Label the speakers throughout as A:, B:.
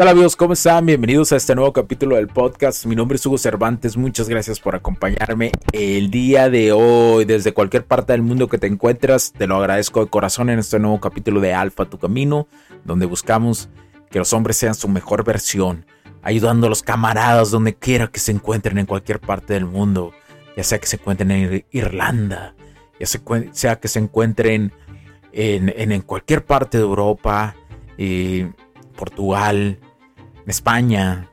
A: Tal amigos? ¿Cómo están? Bienvenidos a este nuevo capítulo del podcast. Mi nombre es Hugo Cervantes. Muchas gracias por acompañarme el día de hoy. Desde cualquier parte del mundo que te encuentras, te lo agradezco de corazón en este nuevo capítulo de Alfa Tu Camino, donde buscamos que los hombres sean su mejor versión, ayudando a los camaradas donde quiera que se encuentren en cualquier parte del mundo, ya sea que se encuentren en Irlanda, ya sea que se encuentren en, cualquier parte de Europa. Eh, Portugal, España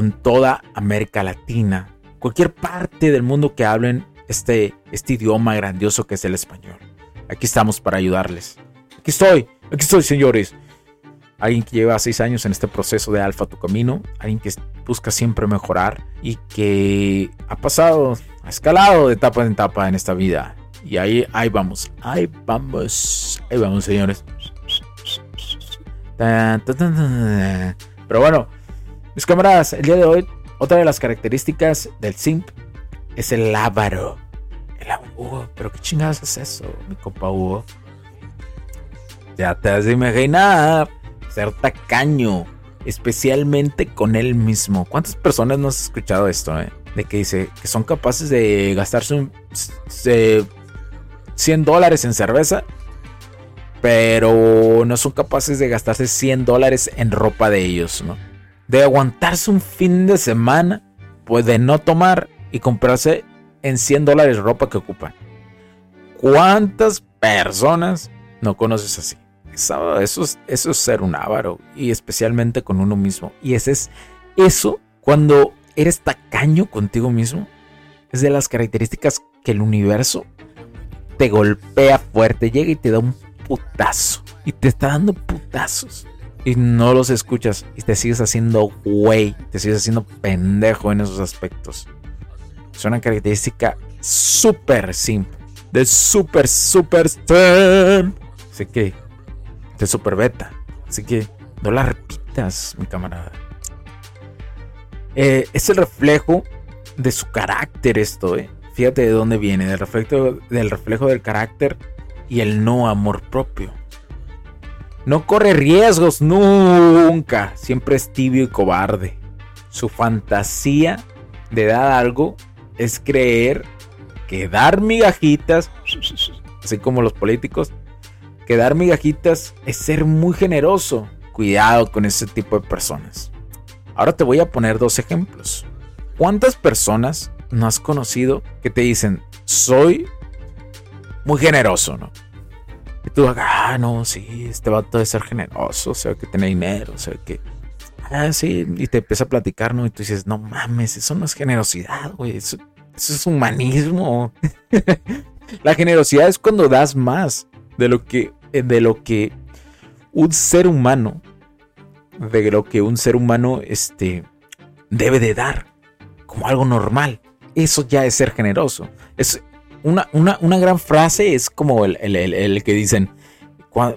A: en toda América Latina, cualquier parte del mundo que hablen este, este idioma grandioso que es el español. Aquí estamos para ayudarles. Aquí estoy, aquí estoy, señores. Alguien que lleva seis años en este proceso de Alfa Tu Camino, alguien que busca siempre mejorar y que ha pasado, ha escalado de etapa en etapa en esta vida. Y ahí, ahí vamos, ahí vamos, ahí vamos, señores. Pero bueno, mis camaradas, el día de hoy, otra de las características del simp es el ávaro. El ávaro. pero qué chingados es eso, mi compa Hugo. Ya te has de imaginar ser tacaño, especialmente con él mismo. ¿Cuántas personas no has escuchado esto, eh? De que dice que son capaces de gastarse un, 100 dólares en cerveza pero no son capaces de gastarse 100 dólares en ropa de ellos, ¿no? De aguantarse un fin de semana, pues de no tomar y comprarse en 100 dólares ropa que ocupan. ¿Cuántas personas no conoces así? Eso, es, ser un avaro y especialmente con uno mismo. Y ese es eso cuando eres tacaño contigo mismo. Es de las características que el universo te golpea fuerte, llega y te da un putazo. Y te está dando putazos. Y no los escuchas. Y te sigues haciendo güey. Te sigues haciendo pendejo en esos aspectos. Es una característica súper simple. De súper, súper Así que. De súper beta. Así que no la repitas, mi camarada. Eh, es el reflejo de su carácter esto, eh. Fíjate de dónde viene, del reflejo, del reflejo del carácter y el no amor propio. No corre riesgos nunca, siempre es tibio y cobarde. Su fantasía de dar algo es creer que dar migajitas, así como los políticos, que dar migajitas es ser muy generoso. Cuidado con ese tipo de personas. Ahora te voy a poner dos ejemplos. ¿Cuántas personas no has conocido que te dicen, soy muy generoso, ¿no? Y tú, ah, no, sí, este vato debe ser generoso, o sea, que tiene dinero, o sea, que. Ah, sí, y te empieza a platicar, ¿no? Y tú dices, no mames, eso no es generosidad, güey, eso, es humanismo. La generosidad es cuando das más de lo que, de lo que un ser humano, de lo que un ser humano, este, debe de dar, como algo normal. Eso ya es ser generoso. Una, una, gran frase es como el, que dicen,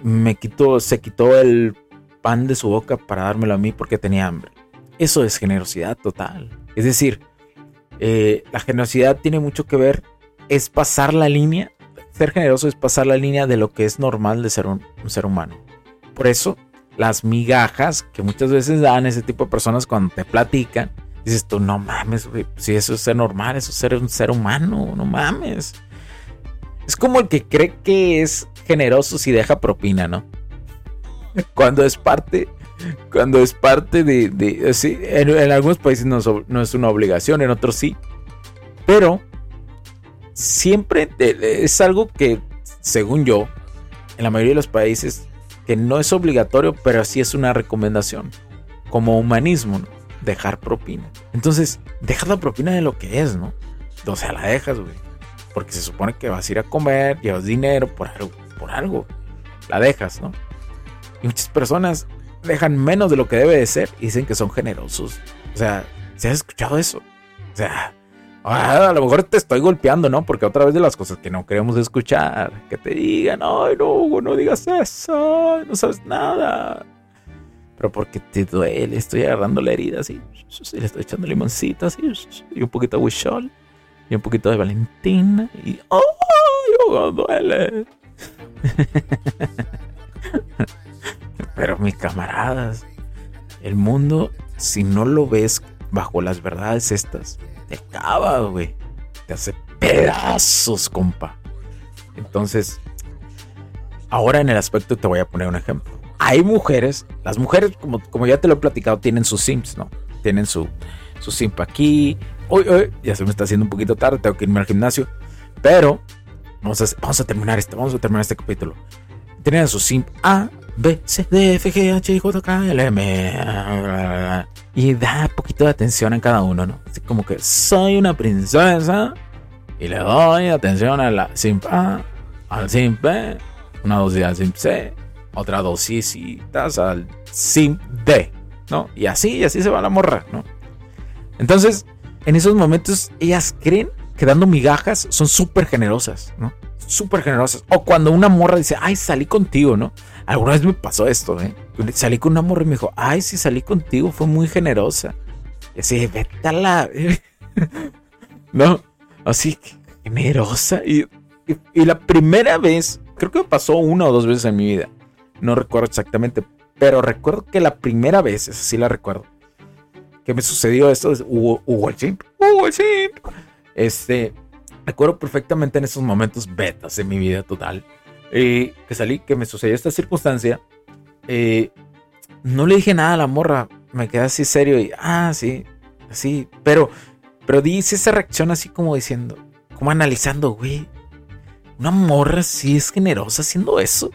A: me quitó, se quitó el pan de su boca para dármelo a mí porque tenía hambre. Eso es generosidad total. Es decir, eh, la generosidad tiene mucho que ver, es pasar la línea, ser generoso es pasar la línea de lo que es normal de ser un, ser humano. Por eso, las migajas que muchas veces dan ese tipo de personas cuando te platican, dices tú, no mames, si eso es ser normal, eso es ser un ser humano, no mames. Es como el que cree que es generoso si deja propina, ¿no? cuando es parte, cuando es parte de, sí, en, algunos países no, no es una obligación, en otros sí, pero siempre es algo que, según yo, en la mayoría de los países, que no es obligatorio, pero sí es una recomendación, como humanismo, dejar propina. Entonces, deja la propina de lo que es, ¿no? O sea, la dejas, güey. Porque se supone que vas a ir a comer, llevas dinero por algo, por algo. La dejas, ¿no? Y muchas personas dejan menos de lo que debe de ser y dicen que son generosos. O sea, ¿se has escuchado eso? O sea, a lo mejor te estoy golpeando, ¿no? Porque otra vez de las cosas que no queremos escuchar, que te digan, ay, no, no digas eso, no sabes nada. Pero porque te duele, estoy agarrando la herida así, le estoy echando limoncito así, y un poquito de wishol, y un poquito de Valentina, y ¡ay, oh, duele! Pero mis camaradas, el mundo, si no lo ves bajo las verdades estas, te acaba, güey. Te hace pedazos, compa. Entonces, ahora en el aspecto te voy a poner un ejemplo. Hay mujeres, las mujeres, como, como ya te lo he platicado, tienen sus sims, ¿no? Tienen su, su simp aquí. Uy, uy, ya se me está haciendo un poquito tarde, tengo que irme al gimnasio. Pero vamos a, vamos a terminar esto, vamos a terminar este capítulo. Tienen su simp A, B, C, D, F, G, H, I, J, K, L, M. Y da poquito de atención a cada uno, ¿no? Así como que soy una princesa y le doy atención a la simp A, al simp B, una dosis al simp C, otra dosisitas al simp D, ¿no? Y así, y así se va la morra, ¿no? Entonces, en esos momentos, ellas creen que dando migajas son súper generosas, ¿no? Súper generosas. O cuando una morra dice, ay, salí contigo, ¿no? Alguna vez me pasó esto, ¿eh? Salí con una morra y me dijo, ay, sí, salí contigo, fue muy generosa. Y así, vete a la... ¿No? Así, generosa. Y, y, la primera vez, creo que me pasó una o dos veces en mi vida. No recuerdo exactamente, pero recuerdo que la primera vez, esa sí la recuerdo, que me sucedió esto, hubo, hubo el chimp, hubo el chimp. Este, recuerdo perfectamente en esos momentos betas de mi vida total. Eh, que salí, que me sucedió esta circunstancia. Eh, no le dije nada a la morra. Me quedé así serio y, ah, sí, así. Pero, pero dice esa reacción así como diciendo, como analizando, güey. Una morra sí es generosa haciendo eso.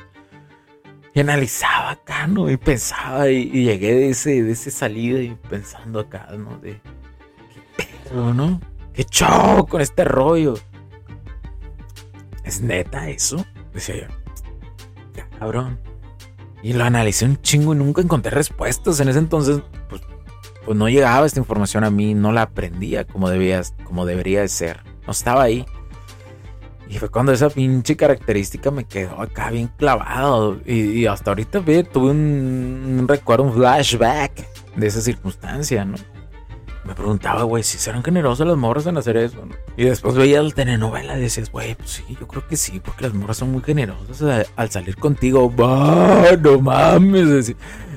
A: Y analizaba acá, ¿no? Y pensaba, y, llegué de ese, de ese salida y pensando acá, ¿no? De, ¿qué pedo, no? ¿Qué show con este rollo? ¿Es neta eso? Decía yo. cabrón. Y lo analicé un chingo y nunca encontré respuestas. En ese entonces, pues, pues no llegaba esta información a mí, no la aprendía como, debía, como debería de ser. No estaba ahí. Y fue cuando esa pinche característica me quedó acá bien clavado. Y, hasta ahorita ve, tuve un, recuerdo, un flashback de esa circunstancia, ¿no? me preguntaba, güey, si serán generosas las morras en hacer eso. Y después veía la telenovela y decías, güey, pues sí, yo creo que sí, porque las morras son muy generosas al salir contigo. no mames,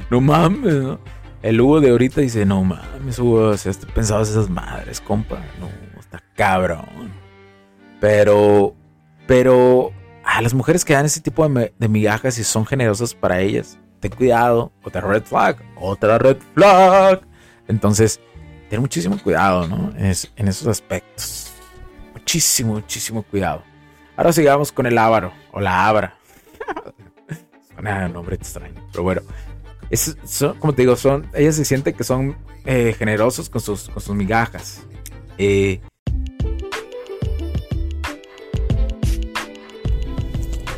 A: no mames, ¿no? El Hugo de ahorita dice, no mames, Hugo, o sea, pensabas esas madres, compa. No, está cabrón. Pero, pero, a las mujeres que dan ese tipo de, migajas y son generosas para ellas, ten cuidado, otra red flag, otra red flag. Entonces, tener muchísimo cuidado, ¿no? Es, en esos aspectos. Muchísimo, muchísimo cuidado. Ahora sigamos con el ávaro o la abra. Suena un nombre extraño, pero bueno. Es, como te digo, son, ellas se sienten que son eh, generosos con sus, con sus migajas. Eh,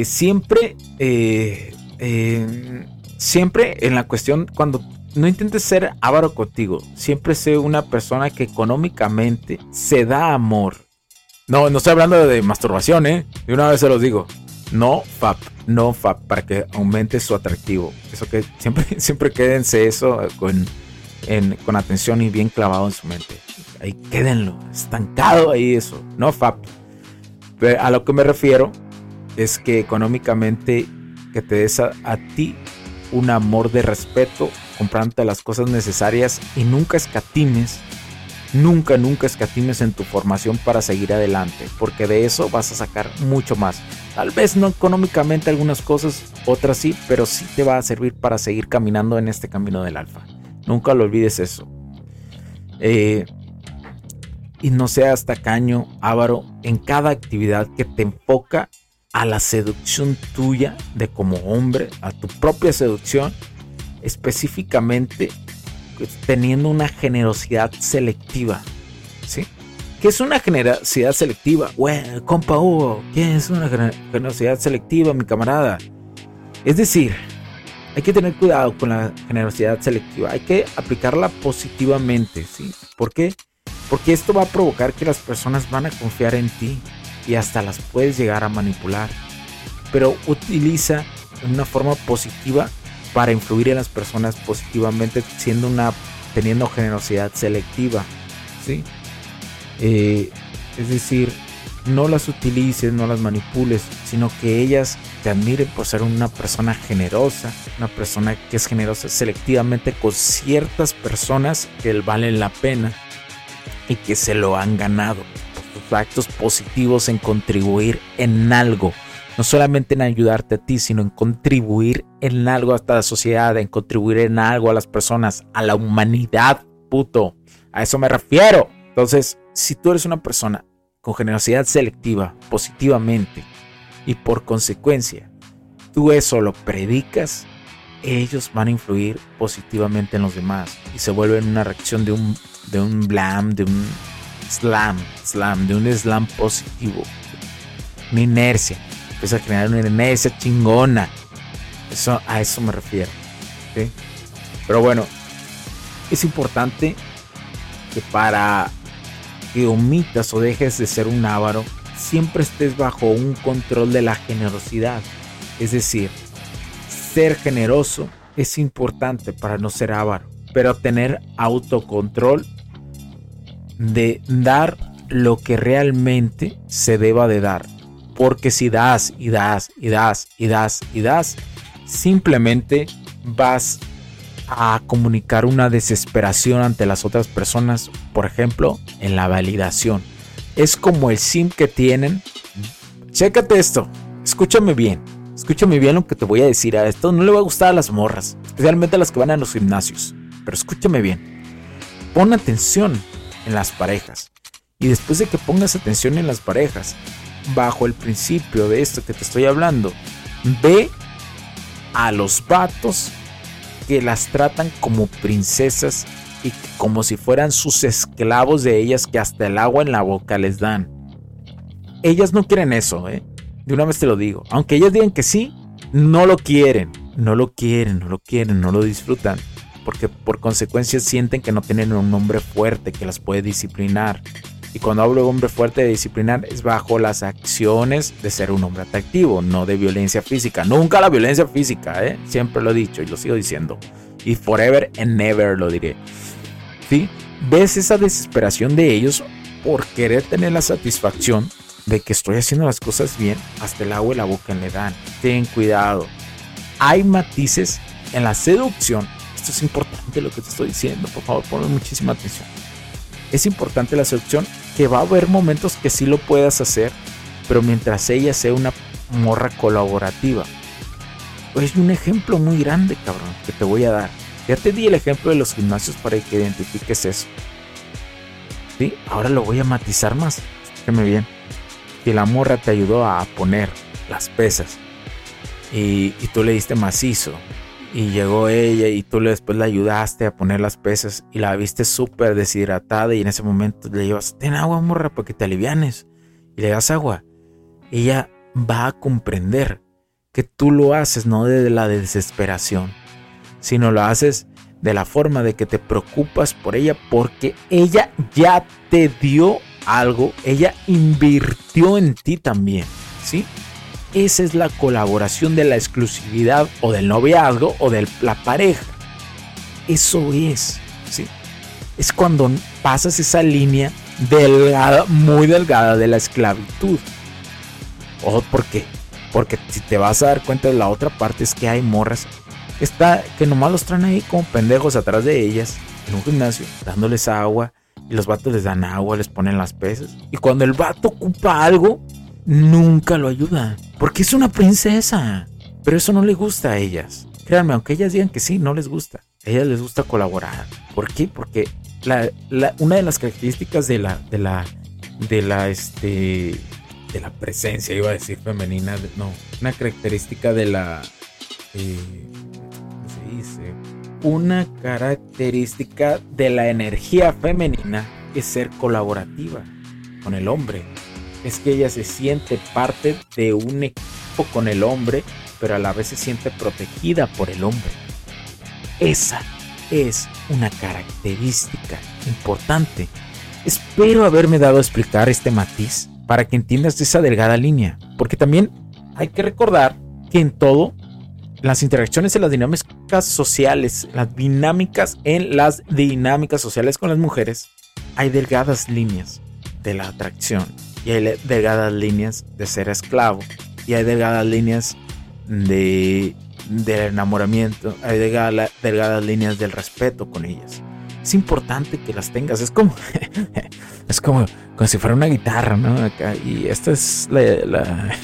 A: Eh, siempre, eh, siempre en la cuestión, cuando no intentes ser avaro contigo, siempre sé una persona que económicamente se da amor. No, no estoy hablando de masturbación, ¿eh? De una vez se los digo. No FAP, no FAP, para que aumente su atractivo. Eso que siempre, siempre quédense eso con, con atención y bien clavado en su mente. Ahí quédenlo, estancado ahí eso, no FAP. A lo que me refiero es que económicamente que te des a, ti un amor de respeto, comprándote las cosas necesarias y nunca escatimes, nunca, nunca escatimes en tu formación para seguir adelante, porque de eso vas a sacar mucho más. Tal vez no económicamente algunas cosas, otras sí, pero sí te va a servir para seguir caminando en este camino del alfa. Nunca lo olvides eso. Eh, y no seas tacaño, avaro en cada actividad que te enfoca a la seducción tuya de como hombre, a tu propia seducción, específicamente pues, teniendo una generosidad selectiva. ¿Sí? ¿Qué es una generosidad selectiva? Bueno, compa Hugo, ¿qué es una generosidad selectiva, mi camarada? Es decir, hay que tener cuidado con la generosidad selectiva. Hay que aplicarla positivamente, ¿sí? ¿Por qué? Porque esto va a provocar que las personas van a confiar en ti y hasta las puedes llegar a manipular. Pero utiliza una forma positiva para influir en las personas positivamente, siendo una teniendo generosidad selectiva, ¿sí? Eh, es decir, no las utilices, no las manipules, sino que ellas te admiren por ser una persona generosa, una persona que es generosa selectivamente con ciertas personas que valen la pena y que se lo han ganado actos positivos en contribuir en algo. No solamente en ayudarte a ti, sino en contribuir en algo hasta la sociedad, en contribuir en algo a las personas, a la humanidad, puto. A eso me refiero. Entonces, si tú eres una persona con generosidad selectiva, positivamente, y por consecuencia, tú eso lo predicas, ellos van a influir positivamente en los demás y se vuelven una reacción de un, de un blam, de un slam, slam, de un slam positivo. Una inercia. Empieza a crear una inercia chingona. Eso, a eso me refiero. Pero bueno, es importante que para que omitas o dejes de ser un avaro, siempre estés bajo un control de la generosidad. Es decir, ser generoso es importante para no ser avaro, pero tener autocontrol de dar lo que realmente se deba de dar. Porque si das y das y das y das y das, simplemente vas a comunicar una desesperación ante las otras personas, por ejemplo, en la validación. Es como el sim que tienen. Chécate esto, escúchame bien, escúchame bien lo que te voy a decir. A esto no le va a gustar a las morras, especialmente a las que van a los gimnasios. Pero escúchame bien, pon atención en las parejas. Y después de que pongas atención en las parejas, bajo el principio de esto que te estoy hablando, ve a los vatos que las tratan como princesas y como si fueran sus esclavos de ellas que hasta el agua en la boca les dan. Ellas no quieren eso, ¿eh? De una vez te lo digo. Aunque ellas digan que sí, no lo quieren. No lo quieren, no lo quieren, no lo disfrutan porque por consecuencia sienten que no tienen un hombre fuerte que las puede disciplinar. Y cuando hablo de hombre fuerte de disciplinar es bajo las acciones de ser un hombre atractivo, no de violencia física. Nunca la violencia física, ¿eh? siempre lo he dicho y lo sigo diciendo. Y forever and never lo diré. ¿Sí? ¿Ves esa desesperación de ellos por querer tener la satisfacción de que estoy haciendo las cosas bien? Hasta el agua y la boca le dan. Ten cuidado. Hay matices en la seducción esto es importante lo que te estoy diciendo, por favor, ponle muchísima atención. Es importante la seducción que va a haber momentos que sí lo puedas hacer, pero mientras ella sea una morra colaborativa. Es un ejemplo muy grande, cabrón, que te voy a dar. Ya te di el ejemplo de los gimnasios para que identifiques eso. ¿Sí? Ahora lo voy a matizar más. Escúchame bien. Que la morra te ayudó a poner las pesas. Y tú le diste macizo y llegó ella y tú después la ayudaste a poner las pesas y la viste súper deshidratada y en ese momento le llevas, ten agua morra para que te alivianes y le das agua. Ella va a comprender que tú lo haces no de la desesperación, sino lo haces de la forma de que te preocupas por ella porque ella ya te dio algo, ella invirtió en ti también, ¿sí? Esa es la colaboración de la exclusividad o del noviazgo o de la pareja. Eso es, ¿sí? Es cuando pasas esa línea delgada, muy delgada de la esclavitud. ¿O por qué? Porque si te vas a dar cuenta de la otra parte es que hay morras está, que nomás los traen ahí como pendejos atrás de ellas en un gimnasio, dándoles agua. Y los vatos les dan agua, les ponen las pesas. Y cuando el vato ocupa algo, nunca lo ayuda. Porque es una princesa. Pero eso no le gusta a ellas. Créanme, aunque ellas digan que sí, no les gusta. A ellas les gusta colaborar. ¿Por qué? Porque una de las características de la, de la, de la, este, de la presencia, iba a decir femenina, no, una característica de la, eh, se dice? Una característica de la energía femenina es ser colaborativa con el hombre. Es que ella se siente parte de un equipo con el hombre, pero a la vez se siente protegida por el hombre. Esa es una característica importante. Espero haberme dado a explicar este matiz para que entiendas esa delgada línea, porque también hay que recordar que en todo, las interacciones en las dinámicas sociales, las dinámicas en las dinámicas sociales con las mujeres, hay delgadas líneas de la atracción y hay delgadas líneas de ser esclavo y hay delgadas líneas de del enamoramiento, hay delgadas, líneas del respeto con ellas. Es importante que las tengas. Es como, es como, como si fuera una guitarra, ¿no? y esta es la,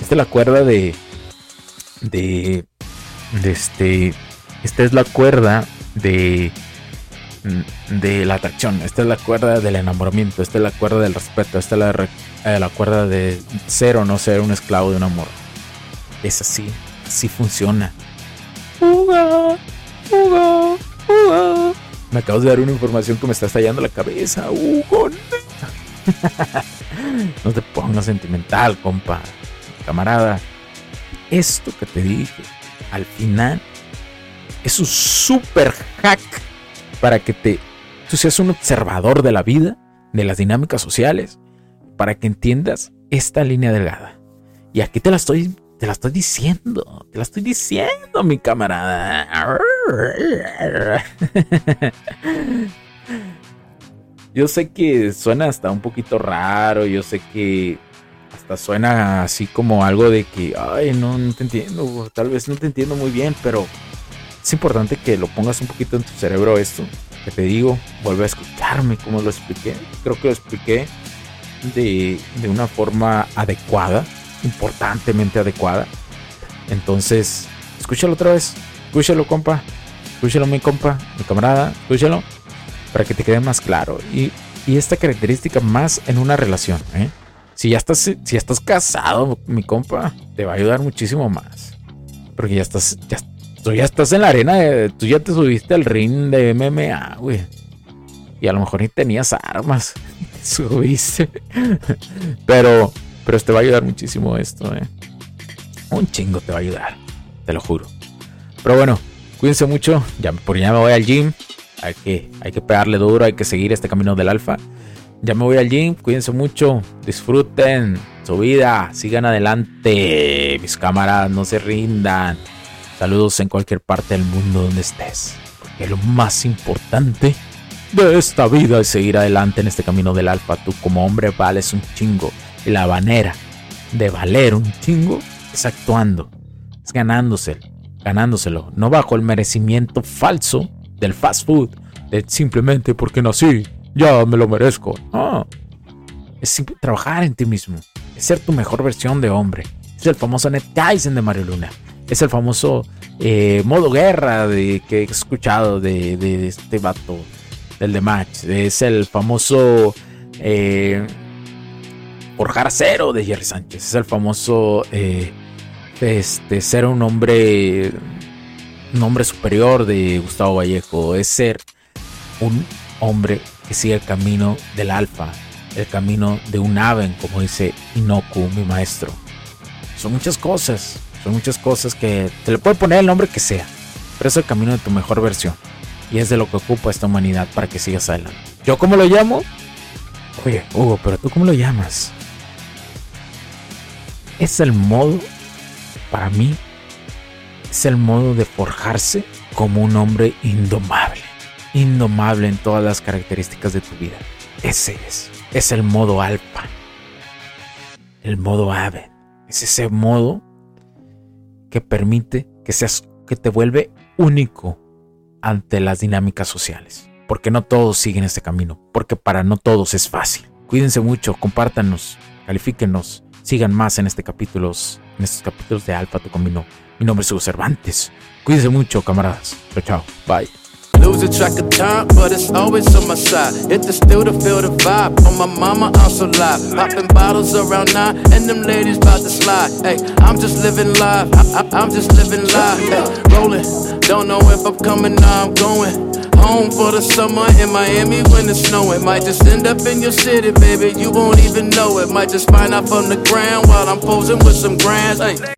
A: esta es la cuerda de, de, de este, esta es la cuerda de, de la atracción, esta es la cuerda del enamoramiento, esta es la cuerda del respeto, esta es la, eh, la cuerda de ser o no ser un esclavo de un amor. Es así, si funciona. Me acabas de dar una información que me está estallando la cabeza, Hugo. no te pongas sentimental, compa. Camarada, esto que te dije al final es un super hack para que te tú seas un observador de la vida, de las dinámicas sociales, para que entiendas esta línea delgada. Y aquí te la estoy te la estoy diciendo, te la estoy diciendo, mi camarada. Yo sé que suena hasta un poquito raro, yo sé que hasta suena así como algo de que, ay, no, no te entiendo, tal vez no te entiendo muy bien, pero es importante que lo pongas un poquito en tu cerebro esto, que te digo, vuelve a escucharme como lo expliqué. Creo que lo expliqué de, de una forma adecuada importantemente adecuada. Entonces, escúchalo otra vez. Escúchalo, compa. Escúchalo, mi compa, mi camarada. Escúchalo para que te quede más claro. Y, esta característica más en una relación. ¿eh? Si ya estás, si estás casado, mi compa, te va a ayudar muchísimo más. Porque ya estás, tú ya estás en la arena, tú ya te subiste al ring de MMA, güey. Y a lo mejor ni tenías armas. subiste. Pero pero te va a ayudar muchísimo esto, ¿eh? Un chingo te va a ayudar, te lo juro. Pero bueno, cuídense mucho. Ya, por ya me voy al gym. Hay que, hay que pegarle duro, hay que seguir este camino del alfa. Ya me voy al gym, cuídense mucho, disfruten su vida, sigan adelante, mis cámaras, no se rindan. Saludos en cualquier parte del mundo donde estés, porque lo más importante de esta vida es seguir adelante en este camino del alfa. Tú como hombre vales un chingo la manera de valer un chingo es actuando, es ganándoselo, ganándoselo, no bajo el merecimiento falso del fast food, de simplemente porque nací, ya me lo merezco. No, es trabajar en ti mismo, es ser tu mejor versión de hombre. Es el famoso Net Tyson de Mario Luna. Es el famoso eh, modo guerra de, que he escuchado de, este vato, del de Match. Es el famoso eh, forjar de Jerry Sánchez. Es el famoso eh, este, ser un hombre, un hombre superior de Gustavo Vallejo. Es ser un hombre que sigue el camino del alfa, el camino de un ave, como dice Inoku, mi maestro. Son muchas cosas, Son muchas cosas que te le puede poner el nombre que sea, pero es el camino de tu mejor versión. Y es de lo que ocupa esta humanidad para que sigas adelante. ¿Yo cómo lo llamo? Oye, Hugo, pero tú cómo lo llamas? Es el modo, para mí, es el modo de forjarse como un hombre indomable. Indomable en todas las características de tu vida. Ese es. Es el modo alfa. El modo ave. Es ese modo que permite que seas, que te vuelve único ante las dinámicas sociales. Porque no todos siguen este camino. Porque para no todos es fácil. Cuídense mucho, compártanos, califíquenos, sigan más en este capítulo, en estos capítulos de Alfa te combinó. Mi nombre es Hugo Cervantes. Cuídense mucho, camaradas. Chao, chao. Bye. Losing track of time, but it's always on my side. Hit the still to feel the vibe. On my mama, I'm so live. Popping bottles around nine, and them ladies about to slide. Hey, I'm just living life. I, am just living life. Hey, rolling. Don't know if I'm coming or I'm going. Home for the summer in Miami when it's snowing. Might just end up in your city, baby. You won't even know it. Might just find out from the ground while I'm posing with some grands. Hey.